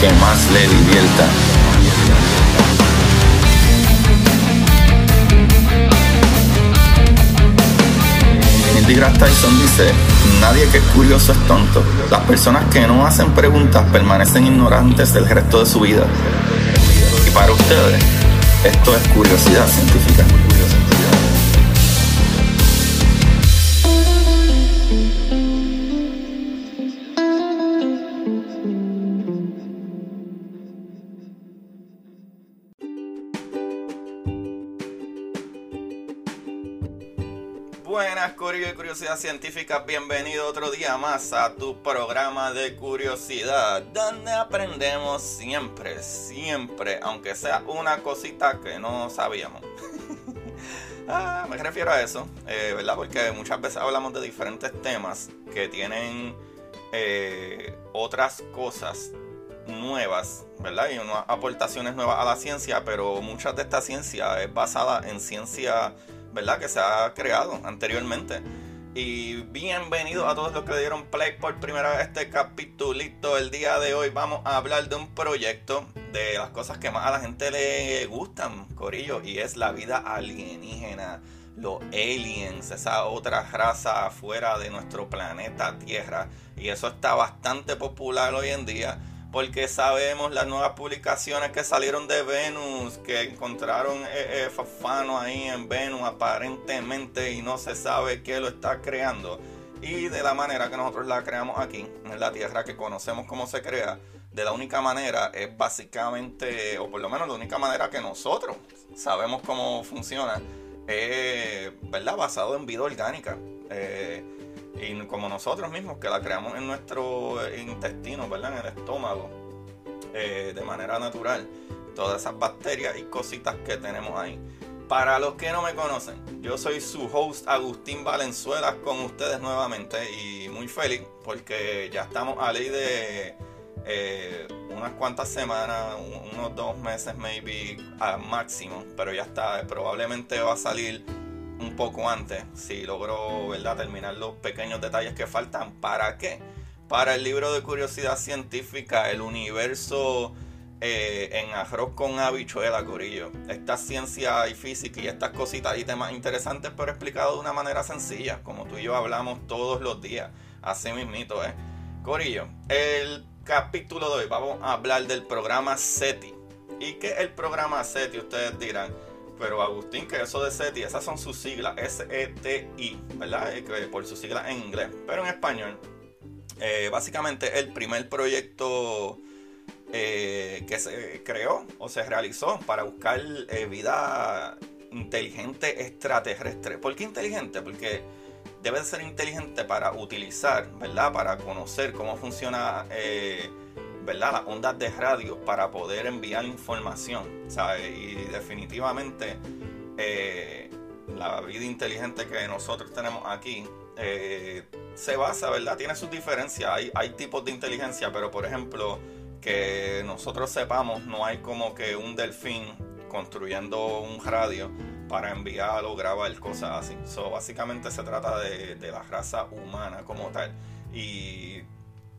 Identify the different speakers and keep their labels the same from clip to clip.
Speaker 1: Que más le divierta. Neil deGrasse Tyson dice, nadie que es curioso es tonto. Las personas que no hacen preguntas permanecen ignorantes del resto de su vida. Y para ustedes, esto es curiosidad científica. Buenas, Corillo de Curiosidad Científica. Bienvenido otro día más a tu programa de curiosidad, donde aprendemos siempre, siempre, aunque sea una cosita que no sabíamos. ah, me refiero a eso, eh, ¿verdad? Porque muchas veces hablamos de diferentes temas que tienen eh, otras cosas nuevas, ¿verdad? Y unas aportaciones nuevas a la ciencia, pero mucha de esta ciencia es basada en ciencia ¿verdad? Que se ha creado anteriormente. Y bienvenidos a todos los que dieron play por primera vez este capitulito. El día de hoy vamos a hablar de un proyecto de las cosas que más a la gente le gustan, Corillo, y es la vida alienígena, los aliens, esa otra raza afuera de nuestro planeta Tierra. Y eso está bastante popular hoy en día porque sabemos las nuevas publicaciones que salieron de Venus, que encontraron eh, eh, fafano ahí en Venus aparentemente y no se sabe qué lo está creando. Y de la manera que nosotros la creamos aquí, en la Tierra, que conocemos cómo se crea, de la única manera es básicamente, o por lo menos la única manera que nosotros sabemos cómo funciona, es, ¿verdad? Basado en vida orgánica. Eh, y como nosotros mismos que la creamos en nuestro intestino, ¿verdad? En el estómago, eh, de manera natural. Todas esas bacterias y cositas que tenemos ahí. Para los que no me conocen, yo soy su host Agustín Valenzuela con ustedes nuevamente y muy feliz porque ya estamos a ley de eh, unas cuantas semanas, unos dos meses maybe a máximo, pero ya está, probablemente va a salir un poco antes, si logro ¿verdad? terminar los pequeños detalles que faltan. ¿Para qué? Para el libro de curiosidad científica, el universo eh, en arroz con habichuela, Corillo. Esta ciencia y física y estas cositas y temas interesantes, pero explicado de una manera sencilla, como tú y yo hablamos todos los días. Así mismito, ¿eh? Corillo, el capítulo de hoy vamos a hablar del programa SETI. ¿Y qué es el programa SETI? Ustedes dirán. Pero Agustín, que eso de SETI, esas son sus siglas, S-E-T-I, ¿verdad? Eh, por sus siglas en inglés. Pero en español, eh, básicamente el primer proyecto eh, que se creó o se realizó para buscar vida inteligente extraterrestre. ¿Por qué inteligente? Porque debe ser inteligente para utilizar, ¿verdad? Para conocer cómo funciona ¿verdad? las ondas de radio para poder enviar información. Y definitivamente eh, la vida inteligente que nosotros tenemos aquí eh, se basa, ¿verdad? Tiene sus diferencias. Hay, hay tipos de inteligencia, pero por ejemplo, que nosotros sepamos, no hay como que un delfín construyendo un radio para enviar o grabar cosas así. So, básicamente se trata de, de la raza humana como tal. Y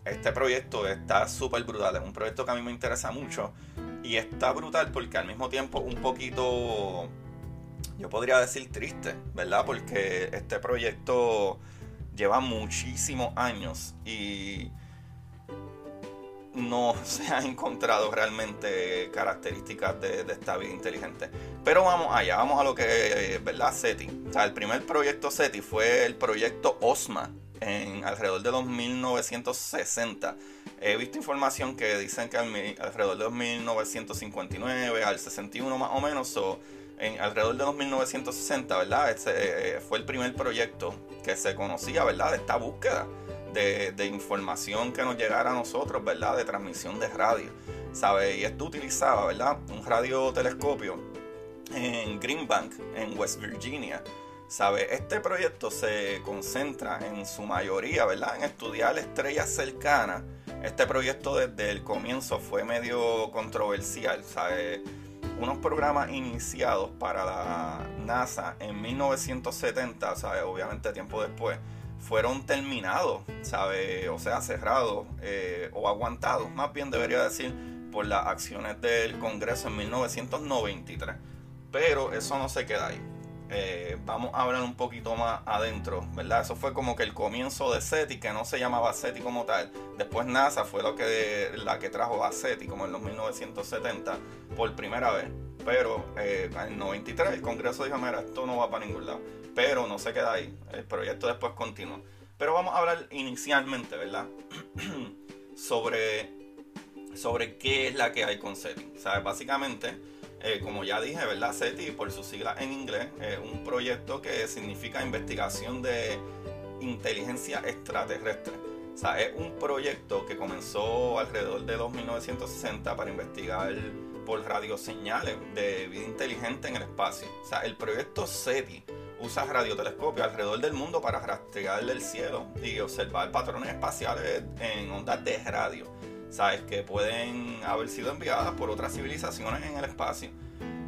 Speaker 1: este proyecto está súper brutal. Es un proyecto que a mí me interesa mucho. Y está brutal porque al mismo tiempo un poquito, yo podría decir triste, ¿verdad? Porque este proyecto lleva muchísimos años y no se han encontrado realmente características de, esta vida inteligente. Pero vamos allá, vamos a lo que ¿verdad? SETI. O sea, el primer proyecto SETI fue el proyecto OSMA en alrededor de los 1960. He visto información que dicen que alrededor de los 1959 al 61 más o menos, o en alrededor de los 1960, ¿verdad? Ese, eh, fue el primer proyecto que se conocía, ¿verdad? De esta búsqueda de, información que nos llegara a nosotros, ¿verdad? De transmisión de radio, ¿sabe? Y esto utilizaba, ¿verdad? Un radiotelescopio en Greenbank, en West Virginia. ¿Sabe? Este proyecto se concentra en su mayoría, ¿verdad? En estudiar estrellas cercanas. Este proyecto desde el comienzo fue medio controversial, ¿sabe? Unos programas iniciados para la NASA en 1970, ¿sabe? Obviamente tiempo después, fueron terminados, ¿sabe? O sea, cerrados eh, o aguantados, más bien debería decir, por las acciones del Congreso en 1993. Pero eso no se queda ahí. Eh, vamos a hablar un poquito más adentro, ¿verdad? Eso fue como que el comienzo de SETI, que no se llamaba SETI como tal. Después NASA fue lo que, la que trajo a SETI, como en los 1970, por primera vez. Pero eh, en el 93 el Congreso dijo, mira, esto no va para ningún lado pero no se queda ahí. El proyecto después continúa. Pero vamos a hablar inicialmente, ¿verdad? sobre, sobre qué es la que hay con SETI. ¿Sabes? Básicamente, eh, como ya dije, ¿verdad? SETI, por su sigla en inglés, es un proyecto que significa investigación de inteligencia extraterrestre. O sea, es un proyecto que comenzó alrededor de los 1960 para investigar por radioseñales de vida inteligente en el espacio. O sea, el proyecto SETI usa radiotelescopios alrededor del mundo para rastrear el cielo y observar patrones espaciales en ondas de radio, ¿sabes? Que pueden haber sido enviadas por otras civilizaciones en el espacio.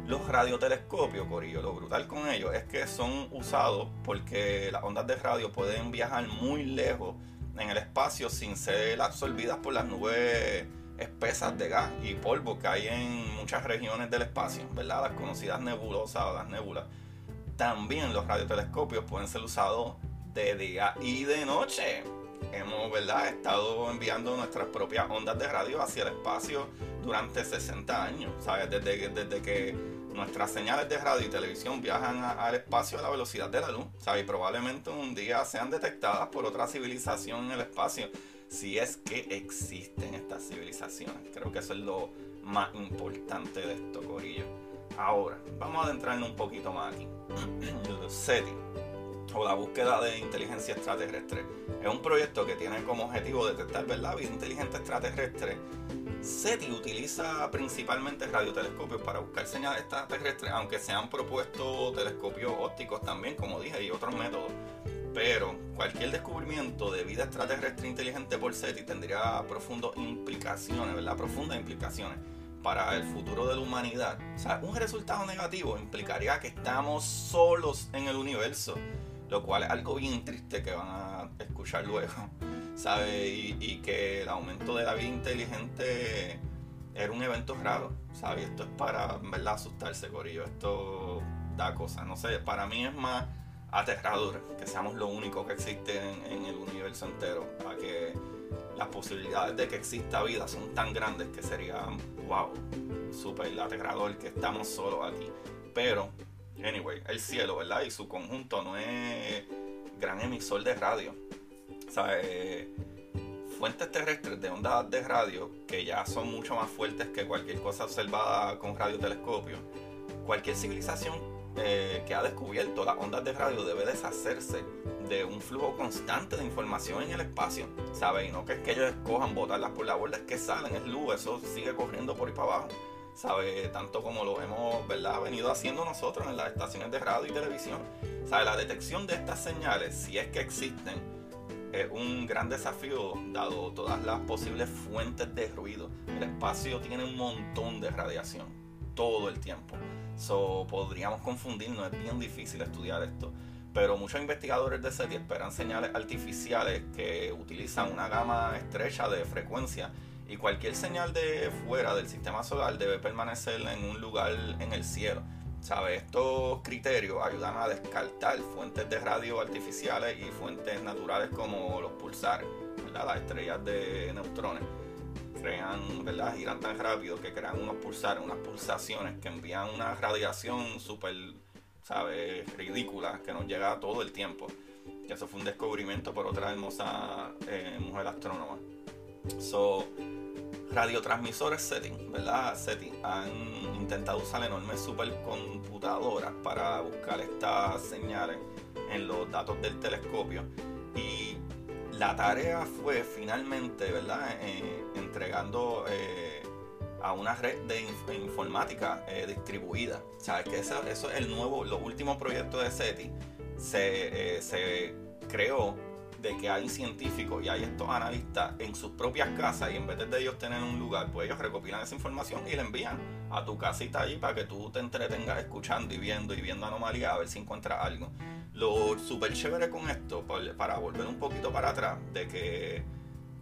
Speaker 1: Los radiotelescopios, Corillo, lo brutal con ellos es que son usados porque las ondas de radio pueden viajar muy lejos en el espacio sin ser absorbidas por las nubes espesas de gas y polvo que hay en muchas regiones del espacio, ¿verdad? Las conocidas nebulosas o las nébulas. También los radiotelescopios pueden ser usados de día y de noche. Hemos ¿verdad? estado enviando nuestras propias ondas de radio hacia el espacio durante 60 años. ¿sabes? Desde, desde que nuestras señales de radio y televisión viajan al espacio a la velocidad de la luz. ¿sabes? Y probablemente un día sean detectadas por otra civilización en el espacio. Si es que existen estas civilizaciones. Creo que eso es lo más importante de esto, Corillo. Ahora, vamos a adentrarnos un poquito más aquí. SETI, o la búsqueda de inteligencia extraterrestre, es un proyecto que tiene como objetivo detectar vida inteligente extraterrestre. SETI utiliza principalmente radiotelescopios para buscar señales extraterrestres, aunque se han propuesto telescopios ópticos también, como dije, y otros métodos. Pero cualquier descubrimiento de vida extraterrestre inteligente por SETI tendría profundas implicaciones, ¿verdad? Profundas implicaciones para el futuro de la humanidad. O sea, un resultado negativo implicaría que estamos solos en el universo, lo cual es algo bien triste que van a escuchar luego, ¿sabe? Y, que el aumento de la vida inteligente era un evento raro, ¿sabe? Esto es para, ¿verdad?, asustarse, Corillo. Esto da cosas, no sé, para mí es más aterrador que seamos lo único que existe en, en el universo entero, a que las posibilidades de que exista vida son tan grandes que sería, wow, súper aterrador que estamos solos aquí. Pero, anyway, el cielo, ¿verdad? Y su conjunto no es gran emisor de radio. O sea, eh, fuentes terrestres de ondas de radio que ya son mucho más fuertes que cualquier cosa observada con radiotelescopio. Cualquier civilización eh, que ha descubierto las ondas de radio debe deshacerse de un flujo constante de información en el espacio, ¿sabes? Y no que es que ellos escojan botarlas por la borda, es que salen, es luz, eso sigue corriendo por ahí para abajo, ¿sabes? Tanto como lo hemos. Venido haciendo nosotros en las estaciones de radio y televisión, ¿sabes? La detección de estas señales, si es que existen, es un gran desafío dado todas las posibles fuentes de ruido. El espacio tiene un montón de radiación todo el tiempo. So, podríamos confundirnos, es bien difícil estudiar esto. Pero muchos investigadores de SETI esperan señales artificiales que utilizan una gama estrecha de frecuencia y cualquier señal de fuera del sistema solar debe permanecer en un lugar en el cielo. ¿Sabe? Estos criterios ayudan a descartar fuentes de radio artificiales y fuentes naturales como los pulsares, las estrellas de neutrones. Crean, ¿verdad? giran tan rápido que crean unos pulsares, unas pulsaciones que envían una radiación súper, ¿sabes? ridícula que nos llega todo el tiempo. Y eso fue un descubrimiento por otra hermosa eh, mujer astrónoma. So, radiotransmisores setting, ¿verdad? Setting han intentado usar enormes supercomputadoras para buscar estas señales en los datos del telescopio y la tarea fue finalmente, ¿verdad? Eh, entregando eh, a una red de, informática eh, distribuida. ¿Sabes? Que eso, es el nuevo, los últimos proyectos de SETI. Se, se creó de que hay científicos y hay estos analistas en sus propias casas y en vez de ellos tener un lugar, pues ellos recopilan esa información y la envían a tu casita allí para que tú te entretengas escuchando y viendo y viendo anomalías a ver si encuentras algo. Lo súper chévere con esto, para volver un poquito para atrás, de que,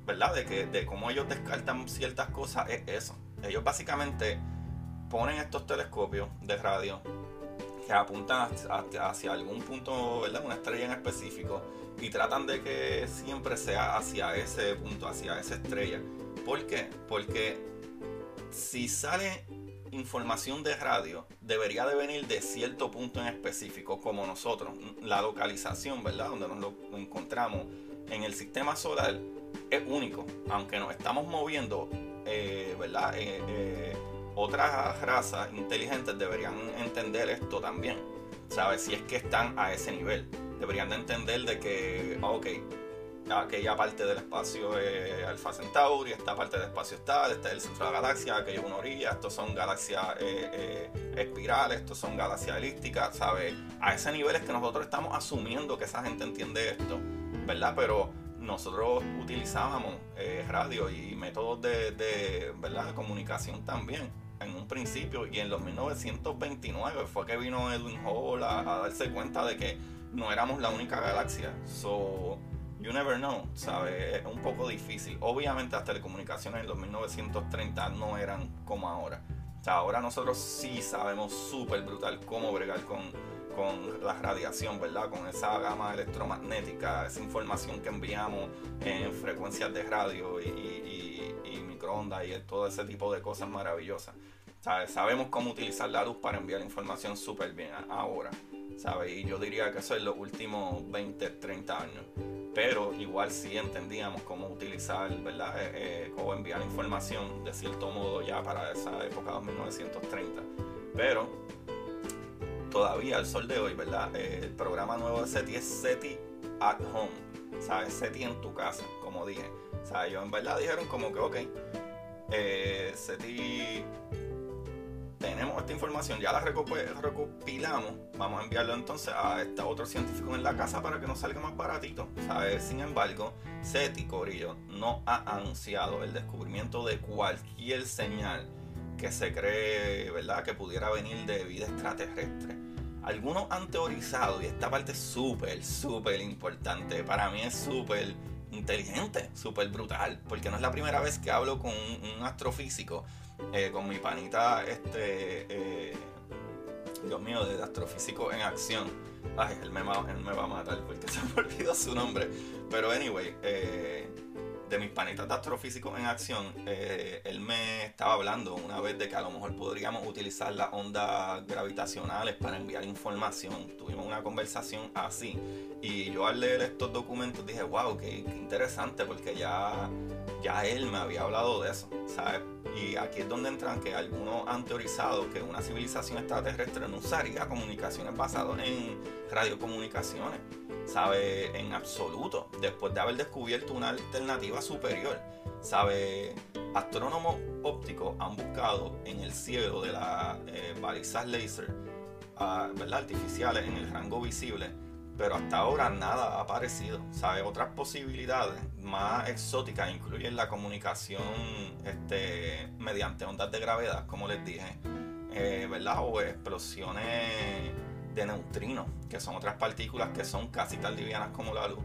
Speaker 1: ¿verdad? De que de cómo ellos descartan ciertas cosas es eso. Ellos básicamente ponen estos telescopios de radio que apuntan hacia algún punto, ¿verdad? Una estrella en específico y tratan de que siempre sea hacia ese punto, hacia esa estrella. ¿Por qué? Porque si sale información de radio, debería de venir de cierto punto en específico, como nosotros. La localización, ¿verdad? Donde nos lo encontramos en el sistema solar es único, aunque nos estamos moviendo, eh, ¿verdad? Eh, eh, otras razas inteligentes deberían entender esto también, ¿sabes? Si es que están a ese nivel deberían de entender de que, ah, ok, aquella parte del espacio es Alpha Centauri, esta parte del espacio está, este es el centro de la galaxia, aquello es una orilla, estos son galaxias eh, eh, espirales, estos son galaxias elípticas, ¿sabes? A ese nivel es que nosotros estamos asumiendo que esa gente entiende esto, ¿verdad? Pero nosotros utilizábamos eh, radio y métodos de, ¿verdad? de comunicación también en un principio y en los 1929 fue que vino Edwin Hall a darse cuenta de que no éramos la única galaxia. So, you never know, ¿sabes? Es un poco difícil. Obviamente las telecomunicaciones en los 1930 no eran como ahora. O sea, ahora nosotros sí sabemos súper brutal cómo bregar con, con la radiación, ¿verdad? Con esa gama electromagnética, esa información que enviamos en frecuencias de radio y, y, y, microondas y todo ese tipo de cosas maravillosas. ¿Sabes? Sabemos cómo utilizar la luz para enviar información súper bien ahora. Y yo diría que eso es los últimos 20, 30 años. Pero igual sí entendíamos cómo utilizar, ¿verdad? Eh, eh, cómo enviar información de cierto modo ya para esa época de 1930. Pero todavía al sol de hoy, ¿verdad? Eh, el programa nuevo de SETI es SETI at home, ¿sabes? SETI en tu casa, como dije. O sea, ellos en verdad dijeron como que, ok, SETI tenemos esta información, ya la recopilamos, vamos a enviarlo entonces a este otro científico en la casa para que nos salga más baratito. Sin embargo, SETI Corillo no ha anunciado el descubrimiento de cualquier señal que se cree, ¿verdad?, que pudiera venir de vida extraterrestre. Algunos han teorizado, y esta parte es súper, súper importante, para mí es súper inteligente, súper brutal, porque no es la primera vez que hablo con un astrofísico eh, con mi panita, este, eh, Dios mío, de astrofísico en acción. Ay, él me, va, a matar porque se me olvidó su nombre. Pero anyway, eh, de mis panitas de astrofísico en acción, él me estaba hablando una vez de que a lo mejor podríamos utilizar las ondas gravitacionales para enviar información. Tuvimos una conversación así. Y yo al leer estos documentos dije, wow, qué interesante, porque ya, ya él me había hablado de eso, ¿sabes? Y aquí es donde entran que algunos han teorizado que una civilización extraterrestre no usaría comunicaciones basadas en radiocomunicaciones, ¿sabe? En absoluto, después de haber descubierto una alternativa superior, ¿sabe? Astrónomos ópticos han buscado en el cielo de las eh, balizas láser, ah, ¿verdad? Artificiales en el rango visible pero hasta ahora nada ha aparecido. ¿Sabe? Otras posibilidades más exóticas incluyen la comunicación este, mediante ondas de gravedad, como les dije, eh, ¿verdad? O explosiones de neutrinos, que son otras partículas que son casi tan livianas como la luz.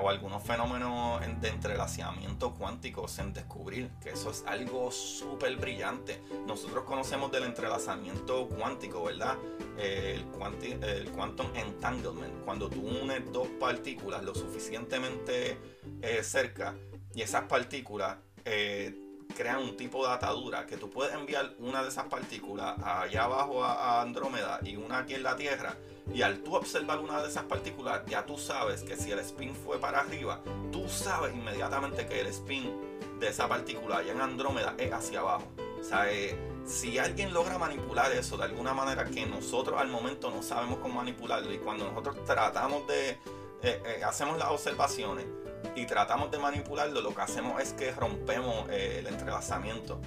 Speaker 1: O, algunos fenómenos de entrelazamiento cuántico en descubrir, que eso es algo súper brillante. Nosotros conocemos del entrelazamiento cuántico, ¿verdad? el, el quantum entanglement, cuando tú unes dos partículas lo suficientemente eh, cerca y esas partículas eh, crean un tipo de atadura que tú puedes enviar una de esas partículas allá abajo a, Andrómeda y una aquí en la Tierra y al tú observar una de esas partículas ya tú sabes que si el spin fue para arriba tú sabes inmediatamente que el spin de esa partícula allá en Andrómeda es hacia abajo. O sea, eh, si alguien logra manipular eso de alguna manera que nosotros al momento no sabemos cómo manipularlo y cuando nosotros tratamos de, eh, eh, hacemos las observaciones y tratamos de manipularlo, lo que hacemos es que rompemos el entrelazamiento.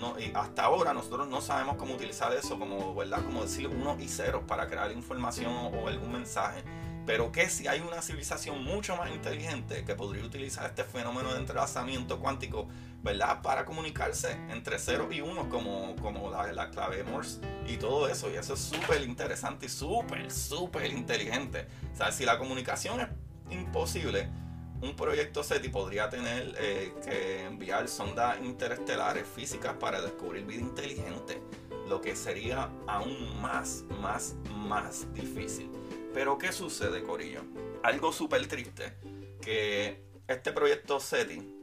Speaker 1: No, y hasta ahora nosotros no sabemos cómo utilizar eso como, ¿verdad? Como decir unos y ceros para crear información o algún mensaje. Pero que si hay una civilización mucho más inteligente que podría utilizar este fenómeno de entrelazamiento cuántico, ¿verdad? Para comunicarse entre 0 y 1 como, como la, la clave Morse y todo eso. Y eso es súper interesante y súper, súper inteligente. O sea, si la comunicación es imposible, un proyecto SETI podría tener eh, que enviar sondas interestelares físicas para descubrir vida inteligente, lo que sería aún más, más, más difícil. Pero ¿qué sucede, Corillo? Algo súper triste, que este proyecto SETI,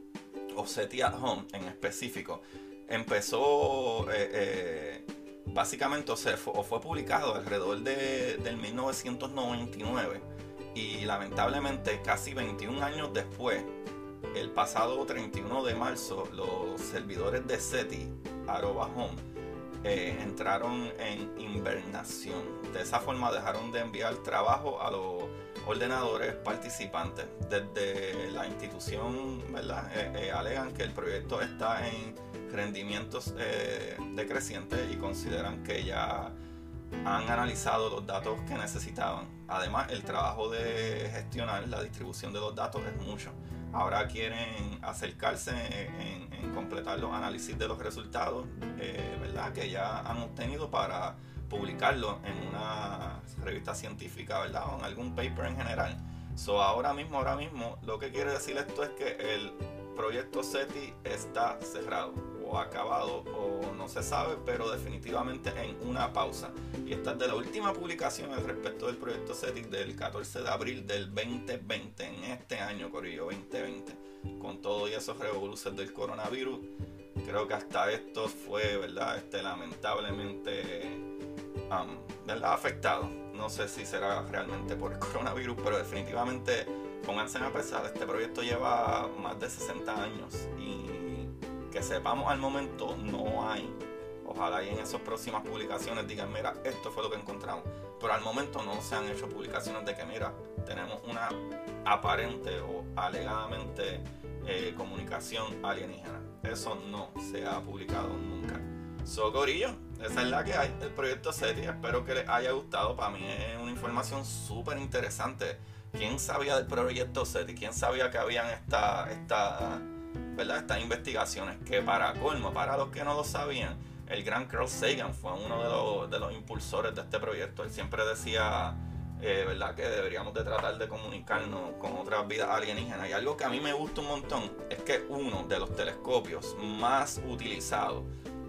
Speaker 1: o SETI at Home en específico, empezó eh, eh, básicamente o, fue publicado alrededor de, del 1999 y lamentablemente casi 21 años después, el pasado 31 de marzo, los servidores de SETI, Aroba Home, eh, entraron en invernación. De esa forma dejaron de enviar trabajo a los ordenadores participantes. Desde la institución ¿verdad? Eh, eh, alegan que el proyecto está en rendimientos decrecientes y consideran que ya han analizado los datos que necesitaban. Además, el trabajo de gestionar la distribución de los datos es mucho. Ahora quieren acercarse en, completar los análisis de los resultados, eh, ¿verdad? Que ya han obtenido para publicarlo en una revista científica, ¿verdad? O en algún paper en general. So, ahora mismo, ahora mismo, lo que quiere decir esto es que el proyecto SETI está cerrado o acabado o no se sabe, pero definitivamente en una pausa. Y esta es de la última publicación al respecto del proyecto CETIC del 14 de abril del 2020, en este año, Corillo 2020, con todo y esos revoluciones del coronavirus. Creo que hasta esto fue, ¿verdad? Este, lamentablemente, ¿verdad? Afectado. No sé si será realmente por el coronavirus, pero definitivamente pónganse a pesar, este proyecto lleva más de 60 años y sepamos al momento no hay. Ojalá y en esas próximas publicaciones digan, mira, esto fue lo que encontramos. Pero al momento no se han hecho publicaciones de que, mira, tenemos una aparente o alegadamente eh, comunicación alienígena. Eso no se ha publicado nunca. Socorillo, esa es la que hay del proyecto SETI. Espero que les haya gustado. Para mí es una información súper interesante. ¿Quién sabía del proyecto SETI? ¿Quién sabía que habían esta, esta ¿verdad? estas investigaciones que para colmo, para los que no lo sabían, el gran Carl Sagan fue uno de los, de los impulsores de este proyecto. Él siempre decía eh, ¿verdad? que deberíamos de tratar de comunicarnos con otras vidas alienígenas. Y algo que a mí me gusta un montón es que uno de los telescopios más utilizados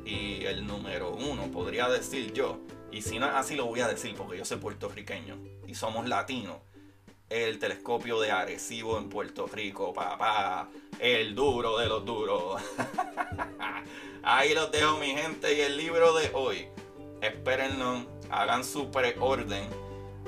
Speaker 1: y el número uno, podría decir yo, y si no es así lo voy a decir porque yo soy puertorriqueño y somos latinos, el telescopio de Arecibo en Puerto Rico, papá. El duro de los duros. Ahí los dejo, mi gente. Y el libro de hoy, espérenlo, hagan su preorden.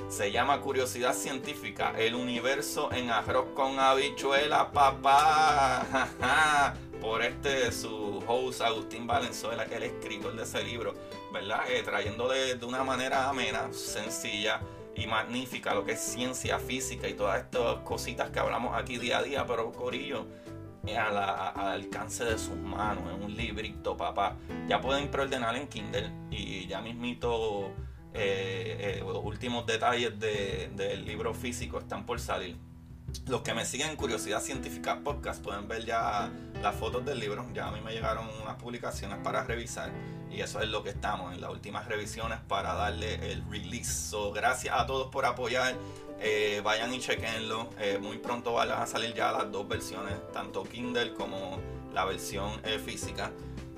Speaker 1: Se llama Curiosidad Científica, el universo en arroz con habichuela, papá. Por este su host Agustín Valenzuela, el escritor de ese libro, ¿verdad? Eh, trayéndole de una manera amena, sencilla y magnífica lo que es ciencia física y todas estas cositas que hablamos aquí día a día, pero Corillo, al alcance de sus manos, en un librito, papá. Ya pueden preordenar en Kindle y ya mismito eh, eh, los últimos detalles del libro físico están por salir. Los que me siguen en Curiosidad Científica Podcast pueden ver ya las fotos del libro. Ya a mí me llegaron unas publicaciones para revisar y eso es lo que estamos en las últimas revisiones para darle el release. So, gracias a todos por apoyar. Eh, vayan y chequenlo. Eh, muy pronto van a salir ya las dos versiones, tanto Kindle como la versión eh, física,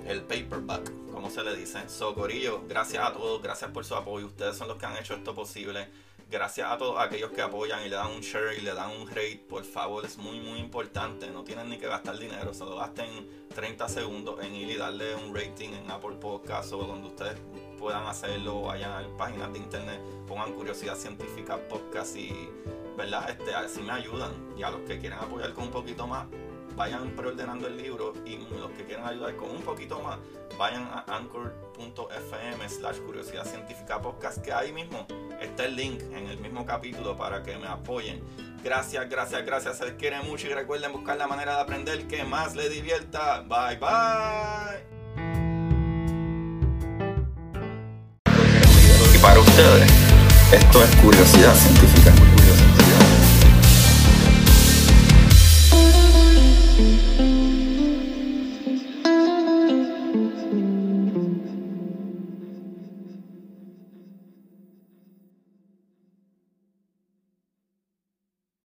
Speaker 1: el paperback, como se le dice. So, Corillo, gracias a todos, gracias por su apoyo. Ustedes son los que han hecho esto posible gracias a todos aquellos que apoyan y le dan un share y le dan un rate, por favor, es muy muy importante. No tienen ni que gastar dinero, solo gasten 30 segundos en ir y darle un rating en Apple Podcast o donde ustedes puedan hacerlo, vayan a páginas de internet, pongan curiosidad científica podcast y verdad, este, así me ayudan. Y a los que quieran apoyar con un poquito más, vayan preordenando el libro y los que quieran ayudar con un poquito más, vayan a anchor.fm slash curiosidad científica podcast, que ahí mismo está el link en el mismo capítulo para que me apoyen. Gracias, gracias, gracias. Se les quiere mucho y recuerden buscar la manera de aprender que más les divierta. Bye, bye. Y para ustedes, esto es curiosidad científica.